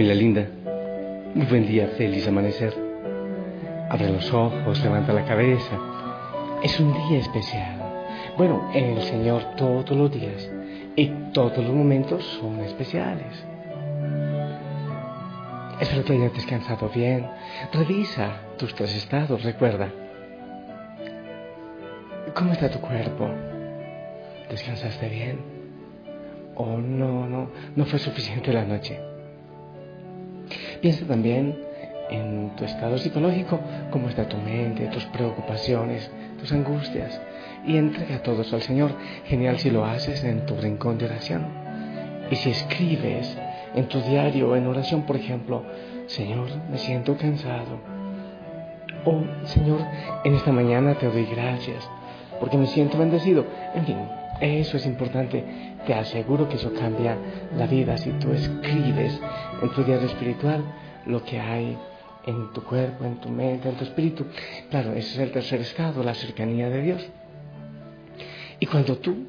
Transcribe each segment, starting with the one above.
Familia linda, muy buen día, feliz amanecer. Abre los ojos, levanta la cabeza. Es un día especial. Bueno, en el Señor todos los días y todos los momentos son especiales. Espero que hayas descansado bien. Revisa tus tres estados, recuerda. ¿Cómo está tu cuerpo? ¿Descansaste bien? ¿O no, no, no fue suficiente la noche? Piensa también en tu estado psicológico, cómo está tu mente, tus preocupaciones, tus angustias. Y entrega todo eso al Señor. Genial si lo haces en tu rincón de oración. Y si escribes en tu diario, en oración, por ejemplo, Señor, me siento cansado. O, Señor, en esta mañana te doy gracias porque me siento bendecido. En fin, eso es importante. Te aseguro que eso cambia la vida si tú escribes en tu diario espiritual lo que hay en tu cuerpo, en tu mente, en tu espíritu. Claro, ese es el tercer estado, la cercanía de Dios. Y cuando tú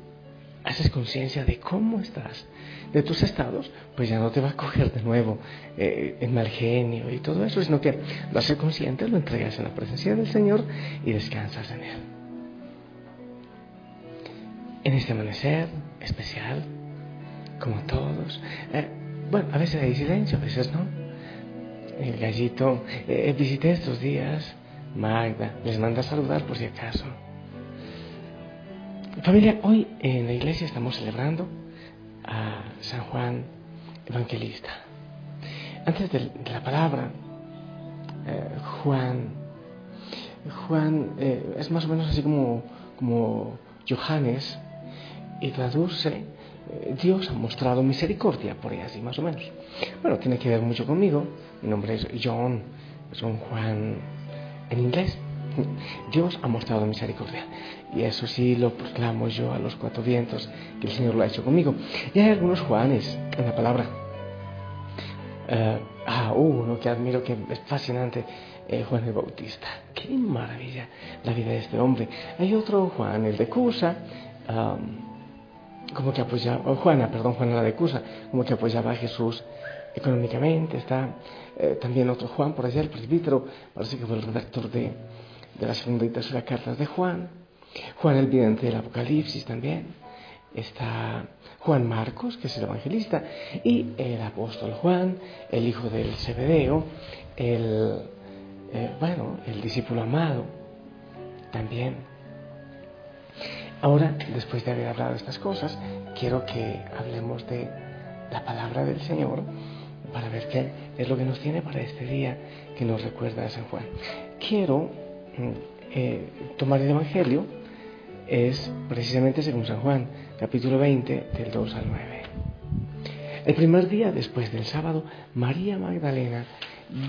haces conciencia de cómo estás, de tus estados, pues ya no te va a coger de nuevo eh, el mal genio y todo eso, sino que lo haces consciente, lo entregas en la presencia del Señor y descansas en Él. En este amanecer especial, como todos, eh, bueno, a veces hay silencio, a veces no el gallito, eh, visité estos días, Magda, les manda a saludar por si acaso. Familia, hoy en la iglesia estamos celebrando a San Juan Evangelista. Antes de, la palabra, eh, Juan, Juan eh, es más o menos así como, como Johannes y traduce Dios ha mostrado misericordia por ella, así más o menos. Bueno, tiene que ver mucho conmigo. Mi nombre es John, John Juan en inglés. Dios ha mostrado misericordia. Y eso sí lo proclamo yo a los cuatro vientos, que el Señor lo ha hecho conmigo. Y hay algunos Juanes en la palabra. Uh, ah, uno que admiro que es fascinante, eh, Juan el Bautista. Qué maravilla la vida de este hombre. Hay otro Juan, el de Cusa. Um, como que apoyaba, Juana, perdón, Juana la de Cusa, como que apoyaba a Jesús económicamente. Está eh, también otro Juan por allá, el presbítero, parece que fue el redactor de, de la segunda y tercera cartas de Juan. Juan el vidente del Apocalipsis también. Está Juan Marcos, que es el evangelista, y el apóstol Juan, el hijo del Zebedeo, el, eh, bueno, el discípulo amado también. Ahora, después de haber hablado de estas cosas, quiero que hablemos de la palabra del Señor para ver qué es lo que nos tiene para este día que nos recuerda a San Juan. Quiero mm, eh, tomar el Evangelio, es precisamente según San Juan, capítulo 20, del 2 al 9. El primer día después del sábado, María Magdalena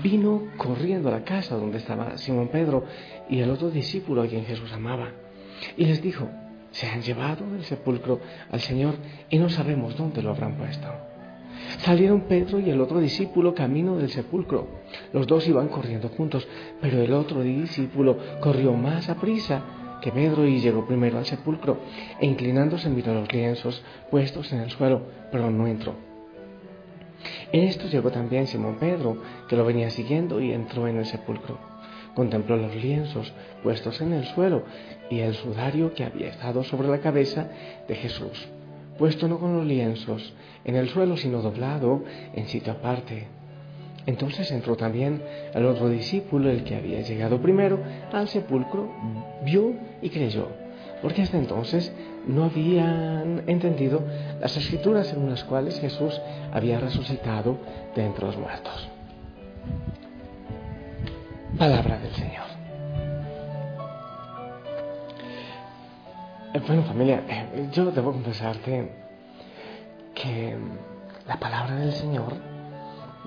vino corriendo a la casa donde estaba Simón Pedro y el otro discípulo a quien Jesús amaba, y les dijo, se han llevado del sepulcro al Señor y no sabemos dónde lo habrán puesto. Salieron Pedro y el otro discípulo camino del sepulcro. Los dos iban corriendo juntos, pero el otro discípulo corrió más a prisa que Pedro y llegó primero al sepulcro, e inclinándose miró los lienzos puestos en el suelo, pero no entró. En esto llegó también Simón Pedro, que lo venía siguiendo, y entró en el sepulcro. Contempló los lienzos puestos en el suelo y el sudario que había estado sobre la cabeza de Jesús, puesto no con los lienzos en el suelo, sino doblado en sitio aparte. Entonces entró también el otro discípulo, el que había llegado primero al sepulcro, vio y creyó, porque hasta entonces no habían entendido las escrituras en las cuales Jesús había resucitado de entre los muertos. Palabra del Señor. Eh, bueno, familia, eh, yo debo confesarte que la palabra del Señor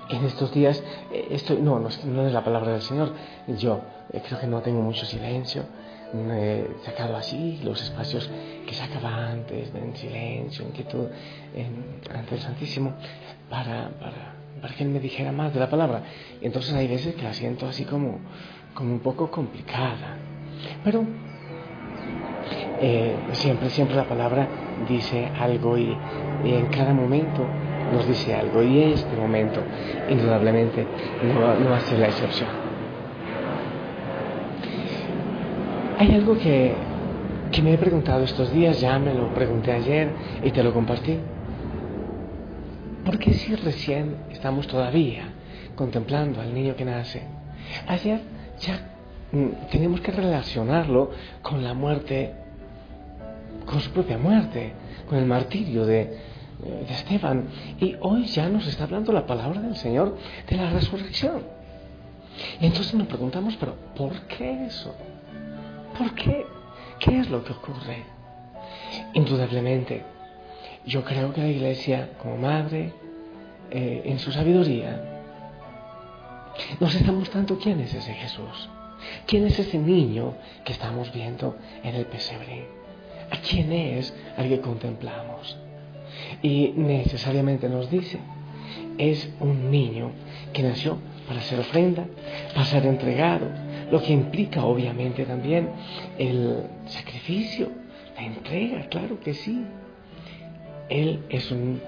en estos días, eh, estoy, no, no, es la palabra del Señor, yo creo que no tengo mucho silencio, no he sacado así los espacios que sacaba antes, en silencio, en quietud, en, ante el Santísimo, para, para para que él me dijera más de la palabra. Entonces hay veces que la siento así como, como un poco complicada. Pero eh, siempre, siempre la palabra dice algo y, en cada momento nos dice algo y este momento, indudablemente, no, no va a ser la excepción. Hay algo que, que me he preguntado estos días, ya me lo pregunté ayer y te lo compartí. ¿Por qué si recién estamos todavía contemplando al niño que nace? Ayer ya mm, tenemos que relacionarlo con la muerte, con su propia muerte, con el martirio de, de Esteban. Y hoy ya nos está hablando la palabra del Señor de la resurrección. Y entonces nos preguntamos, pero ¿por qué eso? ¿Por qué? ¿Qué es lo que ocurre? Indudablemente, yo creo que la Iglesia, como madre, eh, en su sabiduría, nos está mostrando quién es ese Jesús. ¿Quién es ese niño que estamos viendo en el pesebre? ¿A quién es al que contemplamos? Y necesariamente nos dice, es un niño que nació para ser ofrenda, para ser entregado, lo que implica obviamente también el sacrificio, la entrega, claro que sí. Él es un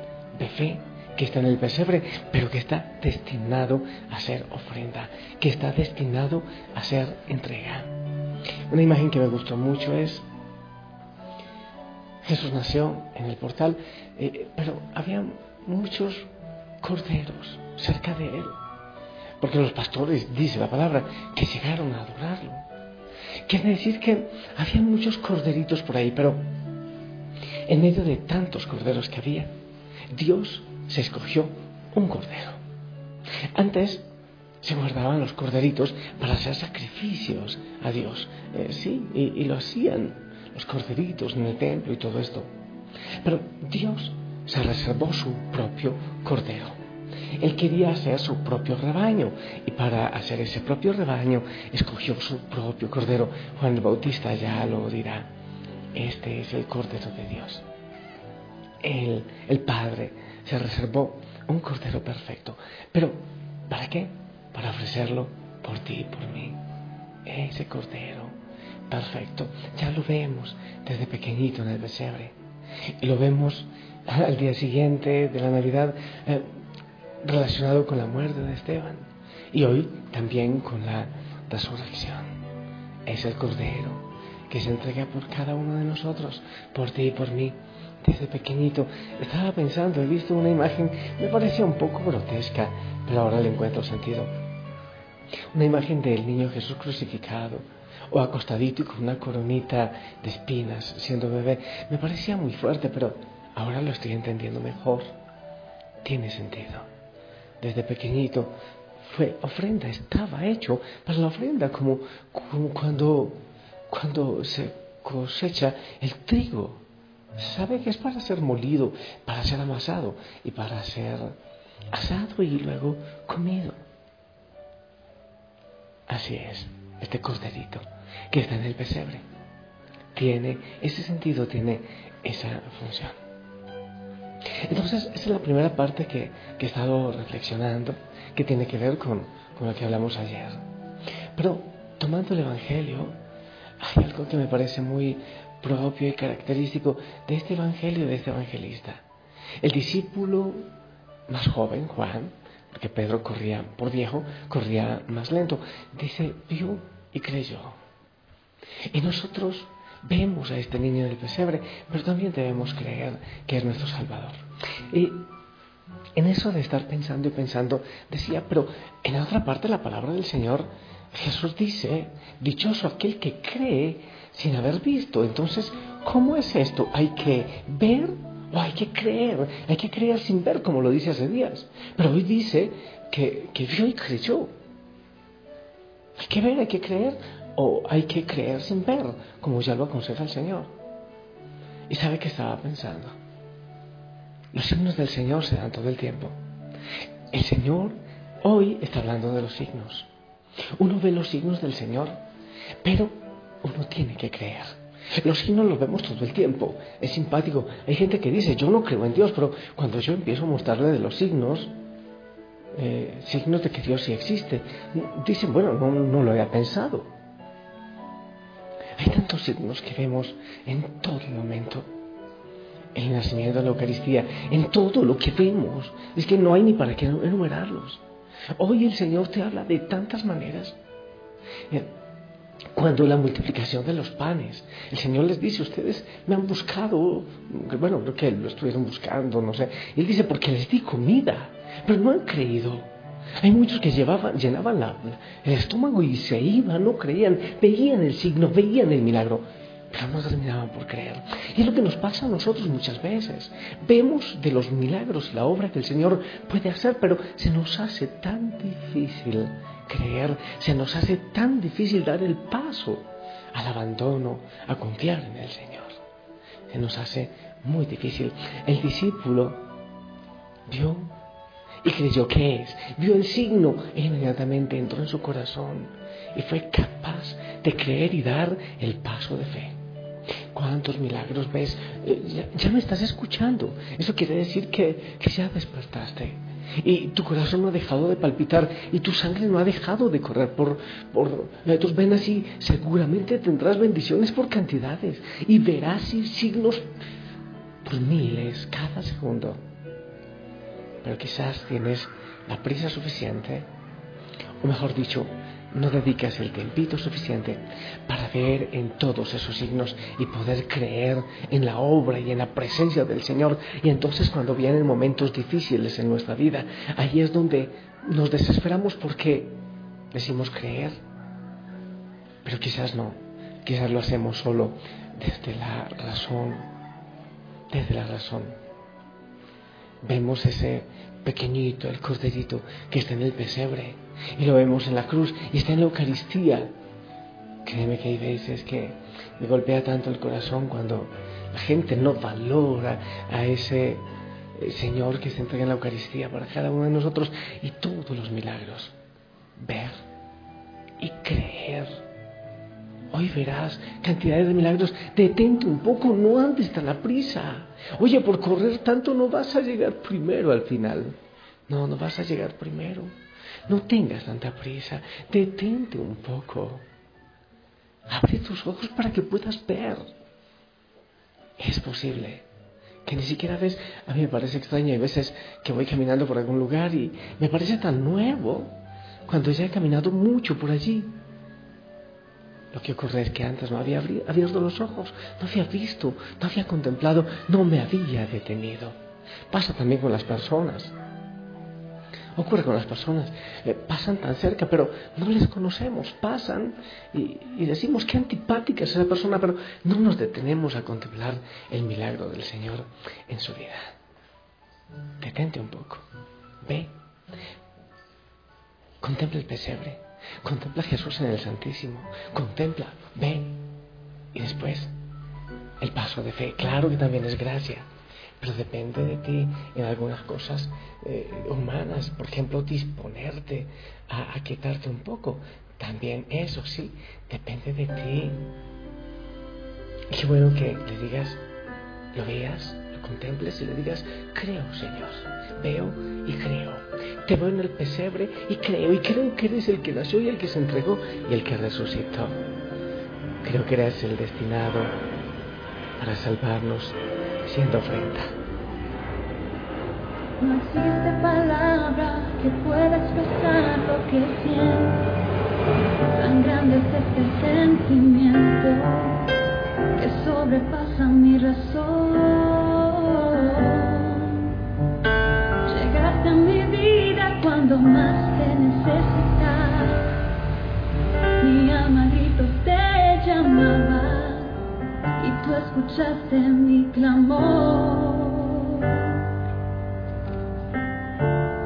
fe que está en el pesebre, pero que está destinado a ser ofrenda, que está destinado a ser entrega. Una imagen que me gustó mucho es Jesús nació en el portal, eh, pero había muchos corderos cerca de él, porque los pastores, dice la palabra, que llegaron a adorarlo. Quiere decir que había muchos corderitos por ahí, pero en medio de tantos corderos que había, Dios se escogió un cordero. Antes se guardaban los corderitos para hacer sacrificios a Dios. Eh, sí, y, lo hacían los corderitos en el templo y todo esto. Pero Dios se reservó su propio cordero. Él quería hacer su propio rebaño y para hacer ese propio rebaño escogió su propio cordero. Juan el Bautista ya lo dirá. Este es el Cordero de Dios. Él, el Padre, se reservó un Cordero perfecto. Pero, ¿para qué? Para ofrecerlo por ti y por mí. Ese Cordero perfecto. Ya lo vemos desde pequeñito en el pesebre. Y lo vemos al día siguiente de la Navidad eh, relacionado con la muerte de Esteban. Y hoy también con la resurrección. Es el Cordero que se entrega por cada uno de nosotros, por ti y por mí. Desde pequeñito estaba pensando, he visto una imagen, me parecía un poco grotesca, pero ahora le encuentro sentido. Una imagen del niño Jesús crucificado, o acostadito y con una coronita de espinas, siendo bebé. Me parecía muy fuerte, pero ahora lo estoy entendiendo mejor. Tiene sentido. Desde pequeñito fue ofrenda, estaba hecho para la ofrenda, como, como cuando cuando se cosecha el trigo. Sabe que es para ser molido, para ser amasado y para ser asado y luego comido. Así es, este corderito que está en el pesebre tiene ese sentido, tiene esa función. Entonces, esa es la primera parte que, he estado reflexionando, que tiene que ver con, con lo que hablamos ayer. Pero tomando el Evangelio, hay algo que me parece muy propio y característico de este evangelio, de este evangelista. El discípulo más joven, Juan, porque Pedro corría por viejo, corría más lento, dice, vio y creyó. Y nosotros vemos a este niño del pesebre, pero también debemos creer que es nuestro Salvador. Y en eso de estar pensando y pensando, decía, pero en otra parte la palabra del Señor Jesús dice, dichoso aquel que cree sin haber visto. Entonces, ¿cómo es esto? ¿Hay que ver o hay que creer? Hay que creer sin ver, como lo dice hace días. Pero hoy dice que, que vio y creyó. Hay que ver, hay que creer o hay que creer sin ver, como ya lo aconseja el Señor. ¿Y sabe qué estaba pensando? Los signos del Señor se dan todo el tiempo. El Señor hoy está hablando de los signos. Uno ve los signos del Señor, pero uno tiene que creer. Los signos los vemos todo el tiempo. Es simpático. Hay gente que dice, yo no creo en Dios, pero cuando yo empiezo a mostrarle de los signos, eh, signos de que Dios sí existe, dicen, bueno, no, no lo había pensado. Hay tantos signos que vemos en todo momento. el nacimiento de la Eucaristía, en todo lo que vemos. Es que no hay ni para qué enumerarlos. Hoy el Señor te habla de tantas maneras. Cuando la multiplicación de los panes, el Señor les dice, ustedes me han buscado, bueno, creo que lo estuvieron buscando, no sé. Él dice, porque les di comida, pero no han creído. Hay muchos que llevaban, llenaban el estómago y se iban, no creían, veían el signo, veían el milagro, pero no terminaban por creer. Y es lo que nos pasa a nosotros muchas veces. Vemos de los milagros y la obra que el Señor puede hacer, pero se nos hace tan difícil creer, se nos hace tan difícil dar el paso al abandono, a confiar en el Señor. Se nos hace muy difícil. El discípulo vio y creyó que es, vio el signo e inmediatamente entró en su corazón y fue capaz de creer y dar el paso de fe. ¿Cuántos milagros ves? Eh, ya, me estás escuchando. Eso quiere decir que, que ya despertaste. Y tu corazón no ha dejado de palpitar y tu sangre no ha dejado de correr por, por eh, tus venas y seguramente tendrás bendiciones por cantidades y verás signos por miles cada segundo pero quizás tienes la prisa suficiente, o mejor dicho, no dedicas el tiempito suficiente para ver en todos esos signos y poder creer en la obra y en la presencia del Señor. Y entonces cuando vienen momentos difíciles en nuestra vida, ahí es donde nos desesperamos porque decimos creer, pero quizás no, quizás lo hacemos solo desde la razón, desde la razón vemos ese pequeñito, el corderito que está en el pesebre, y lo vemos en la cruz y está en la Eucaristía. Créeme que hay veces que me golpea tanto el corazón cuando la gente no valora a ese eh, Señor que se entrega en la Eucaristía para cada uno de nosotros y todos los milagros. Ver y creer Hoy verás cantidades de milagros. Detente un poco, no andes tan a prisa. Oye, por correr tanto no vas a llegar primero al final. No, no vas a llegar primero. No tengas tanta prisa. Detente un poco. Abre tus ojos para que puedas ver. Es posible que ni siquiera ves. A mí me parece extraño. Hay veces que voy caminando por algún lugar y me parece tan nuevo cuando ya he caminado mucho por allí. Lo que ocurre es que antes no había abierto los ojos, no había visto, no había contemplado, no me había detenido. Pasa también con las personas. Ocurre con las personas, eh, pasan tan cerca, pero no les conocemos, pasan y, decimos qué antipática es esa persona, pero no nos detenemos a contemplar el milagro del Señor en su vida. Detente un poco, ve, contempla el pesebre, Contempla a Jesús en el Santísimo. Contempla, ven. Y después, el paso de fe. Claro que también es gracia, pero depende de ti en algunas cosas eh, humanas. Por ejemplo, disponerte a, a quietarte un poco. También eso sí, depende de ti. Qué bueno que le digas, lo veas, lo contemples y le digas, creo, Señor, veo y creo. Te veo en el pesebre y creo, y creo que eres el que nació y el que se entregó y el que resucitó. Creo que eres el destinado para salvarnos siendo ofrenda. No existe palabra que pueda expresar lo que siento. Tan grande es este sentimiento que sobrepasa mi razón. Escuchaste mi clamor.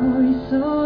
Hoy solo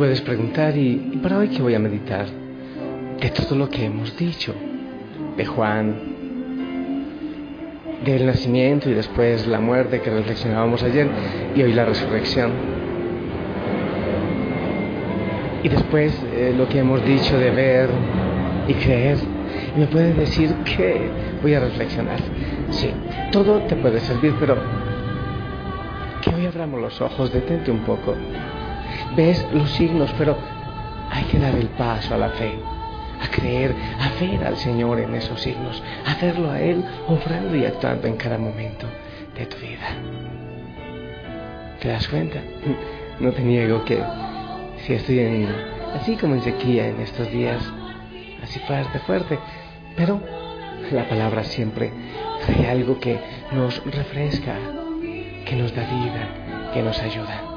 puedes preguntar, ¿y, para hoy qué voy a meditar? De todo lo que hemos dicho, de Juan, del nacimiento y después la muerte que reflexionábamos ayer y hoy la resurrección. Y después eh, lo que hemos dicho de ver y creer. Y me puedes decir que voy a reflexionar. Sí, todo te puede servir, pero que hoy abramos los ojos, detente un poco. Ves los signos, pero hay que dar el paso a la fe, a creer, a ver al Señor en esos signos, a verlo a Él obrando y actuando en cada momento de tu vida. ¿Te das cuenta? No te niego que si estoy en, así como en sequía en estos días, así fuerte, fuerte, pero la palabra siempre trae algo que nos refresca, que nos da vida, que nos ayuda.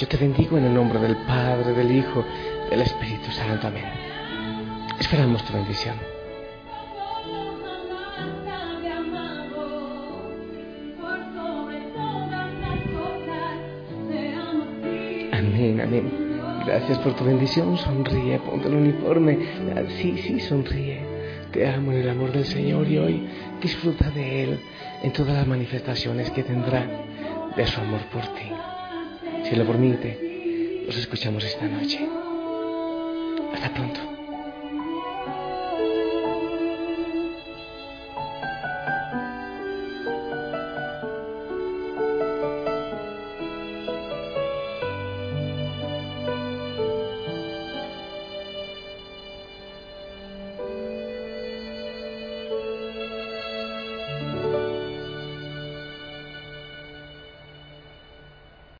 Yo te bendigo en el nombre del Padre, del Hijo, del Espíritu Santo. Amén. Esperamos tu bendición. Amén, amén. Gracias por tu bendición. Sonríe, ponte el uniforme. Sí, sí, sonríe. Te amo en el amor del Señor y hoy disfruta de Él en todas las manifestaciones que tendrá de su amor por ti. Si lo permite, nos escuchamos esta noche. Hasta pronto.